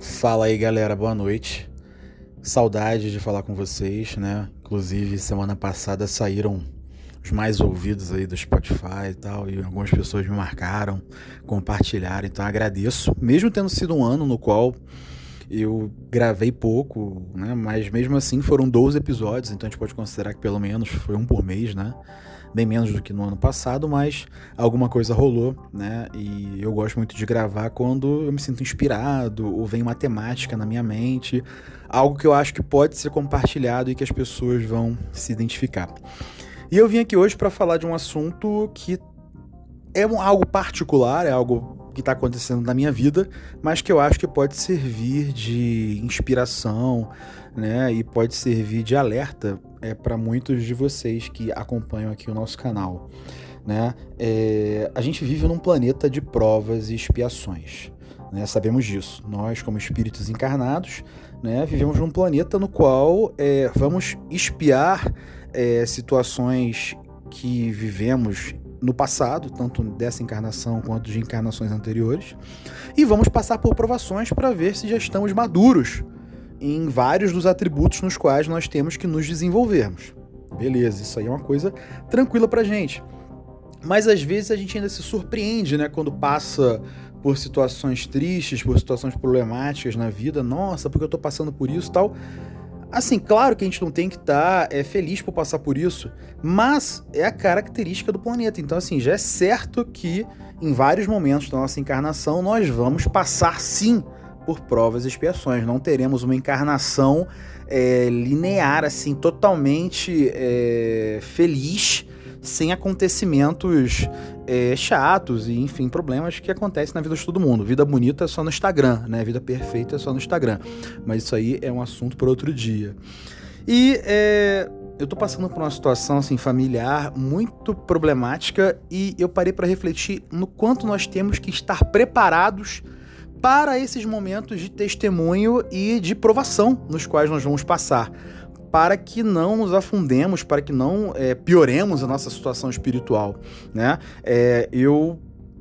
Fala aí galera, boa noite. Saudade de falar com vocês, né? Inclusive, semana passada saíram os mais ouvidos aí do Spotify e tal, e algumas pessoas me marcaram, compartilharam, então agradeço. Mesmo tendo sido um ano no qual eu gravei pouco, né? Mas mesmo assim foram 12 episódios, então a gente pode considerar que pelo menos foi um por mês, né? bem menos do que no ano passado, mas alguma coisa rolou, né? E eu gosto muito de gravar quando eu me sinto inspirado ou vem matemática na minha mente, algo que eu acho que pode ser compartilhado e que as pessoas vão se identificar. E eu vim aqui hoje para falar de um assunto que é algo particular, é algo que está acontecendo na minha vida, mas que eu acho que pode servir de inspiração, né? E pode servir de alerta é, para muitos de vocês que acompanham aqui o nosso canal. Né? É, a gente vive num planeta de provas e expiações. Né? Sabemos disso. Nós, como espíritos encarnados, né, vivemos num planeta no qual é, vamos espiar é, situações que vivemos no passado, tanto dessa encarnação quanto de encarnações anteriores, e vamos passar por provações para ver se já estamos maduros em vários dos atributos nos quais nós temos que nos desenvolvermos. Beleza, isso aí é uma coisa tranquila pra gente. Mas às vezes a gente ainda se surpreende, né, quando passa por situações tristes, por situações problemáticas na vida. Nossa, porque eu tô passando por isso, tal. Assim, claro que a gente não tem que estar tá, é, feliz por passar por isso, mas é a característica do planeta. Então, assim, já é certo que em vários momentos da nossa encarnação nós vamos passar sim por provas e expiações. Não teremos uma encarnação é, linear, assim, totalmente é, feliz, sem acontecimentos é, chatos e, enfim, problemas que acontecem na vida de todo mundo. Vida bonita é só no Instagram, né? Vida perfeita é só no Instagram. Mas isso aí é um assunto para outro dia. E é, eu tô passando por uma situação assim familiar muito problemática e eu parei para refletir no quanto nós temos que estar preparados para esses momentos de testemunho e de provação nos quais nós vamos passar, para que não nos afundemos, para que não é, pioremos a nossa situação espiritual, né? É, eu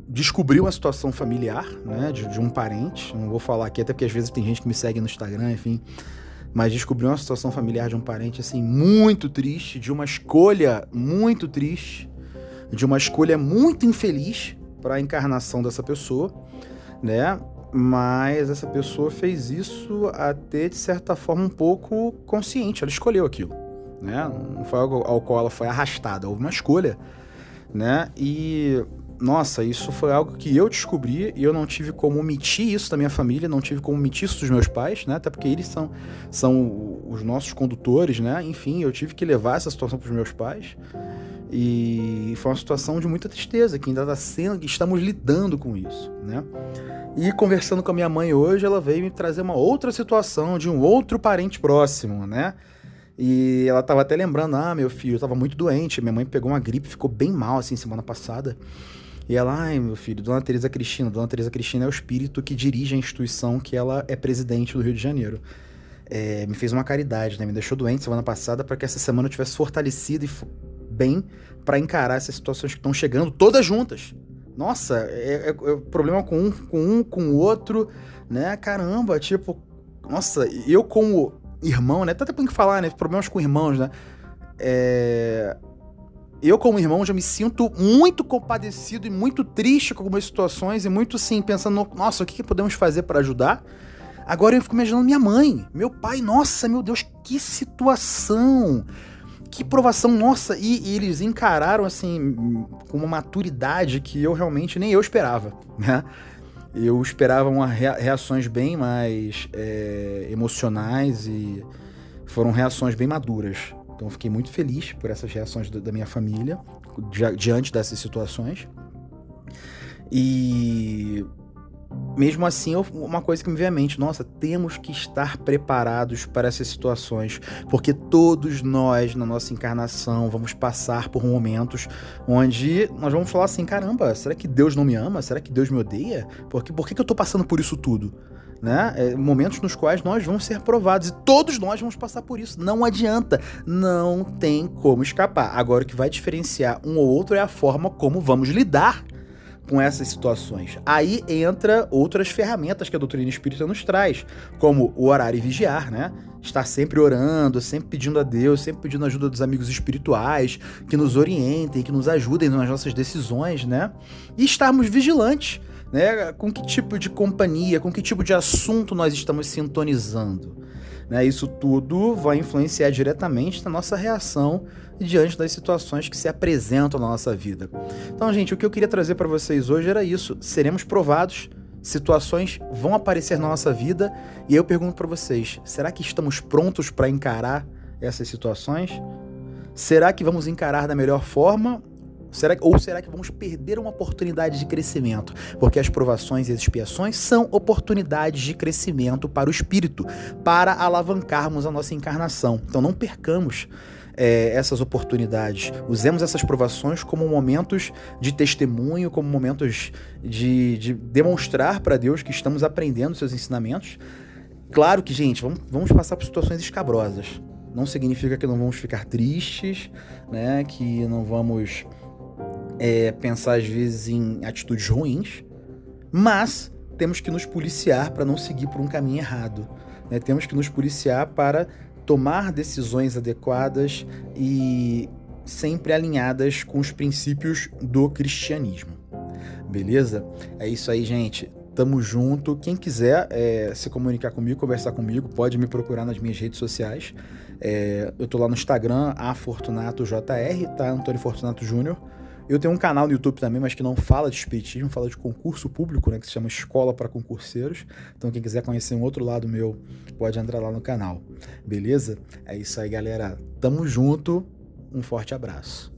descobri uma situação familiar, né, de, de, um parente, não vou falar aqui até porque às vezes tem gente que me segue no Instagram, enfim, mas descobri uma situação familiar de um parente assim muito triste, de uma escolha muito triste, de uma escolha muito infeliz para a encarnação dessa pessoa, né? Mas essa pessoa fez isso até de certa forma um pouco consciente, ela escolheu aquilo, né? Não foi algo ao qual ela foi arrastada, houve uma escolha, né? E nossa, isso foi algo que eu descobri e eu não tive como omitir isso da minha família, não tive como omitir isso dos meus pais, né? Até porque eles são, são os nossos condutores, né? Enfim, eu tive que levar essa situação para os meus pais. E foi uma situação de muita tristeza, que ainda está sendo, estamos lidando com isso, né? E conversando com a minha mãe hoje, ela veio me trazer uma outra situação de um outro parente próximo, né? E ela tava até lembrando, ah, meu filho, eu tava muito doente, minha mãe pegou uma gripe, ficou bem mal assim semana passada. E ela, ai, meu filho, Dona Teresa Cristina, Dona Teresa Cristina é o espírito que dirige a instituição que ela é presidente do Rio de Janeiro. É, me fez uma caridade, né? Me deixou doente semana passada para que essa semana eu tivesse fortalecido e bem para encarar essas situações que estão chegando todas juntas. Nossa, é, é, é, problema com um, com um, com o outro, né? Caramba, tipo, nossa, eu como irmão, né? Até tem que falar, né? Problemas com irmãos, né? É... Eu, como irmão, já me sinto muito compadecido e muito triste com algumas situações e muito assim, pensando, nossa, o que, que podemos fazer para ajudar? Agora eu fico imaginando minha mãe, meu pai, nossa, meu Deus, que situação! Que provação, nossa, e, e, eles encararam assim com uma maturidade que eu realmente nem eu esperava, né? Eu esperava uma rea reações bem mais é, emocionais e foram reações bem maduras. Então fiquei muito feliz por essas reações da minha família, diante dessas situações. E mesmo assim, uma coisa que me veio à mente, nossa, temos que estar preparados para essas situações, porque todos nós, na nossa encarnação, vamos passar por momentos onde nós vamos falar assim: caramba, será que Deus não me ama? Será que Deus me odeia? Porque, por que, que eu estou passando por isso tudo? Né? É, momentos nos quais nós vamos ser provados e todos nós vamos passar por isso. Não adianta, não tem como escapar. Agora, o que vai diferenciar um ou outro é a forma como vamos lidar com essas situações. Aí entra outras ferramentas que a doutrina espírita nos traz, como o orar e vigiar, né? Estar sempre orando, sempre pedindo a Deus, sempre pedindo ajuda dos amigos espirituais, que nos orientem, que nos ajudem nas nossas decisões, né? E estarmos vigilantes, né? Com que tipo de companhia, com que tipo de assunto nós estamos sintonizando. Né? Isso tudo vai influenciar diretamente na nossa reação diante das situações que se apresentam na nossa vida. Então, gente, o que eu queria trazer para vocês hoje era isso: seremos provados, situações vão aparecer na nossa vida, e eu pergunto para vocês: será que estamos prontos para encarar essas situações? Será que vamos encarar da melhor forma Será, ou será que vamos perder uma oportunidade de crescimento? Porque as provações e as expiações são oportunidades de crescimento para o espírito, para alavancarmos a nossa encarnação. Então não percamos é, essas oportunidades. Usemos essas provações como momentos de testemunho, como momentos de, de demonstrar para Deus que estamos aprendendo seus ensinamentos. Claro que, gente, vamos, vamos passar por situações escabrosas. Não significa que não vamos ficar tristes, né? Que não vamos é, pensar às vezes em atitudes ruins, mas temos que nos policiar para não seguir por um caminho errado. Né? Temos que nos policiar para tomar decisões adequadas e sempre alinhadas com os princípios do cristianismo. Beleza? É isso aí, gente. Tamo junto. Quem quiser é, se comunicar comigo, conversar comigo, pode me procurar nas minhas redes sociais. É, eu tô lá no Instagram, afortunatojr, tá? Antônio Fortunato Júnior. Eu tenho um canal no YouTube também, mas que não fala de espiritismo, fala de concurso público, né, que se chama Escola para Concurseiros. Então quem quiser conhecer um outro lado meu, pode entrar lá no canal. Beleza? É isso aí, galera. Tamo junto. Um forte abraço.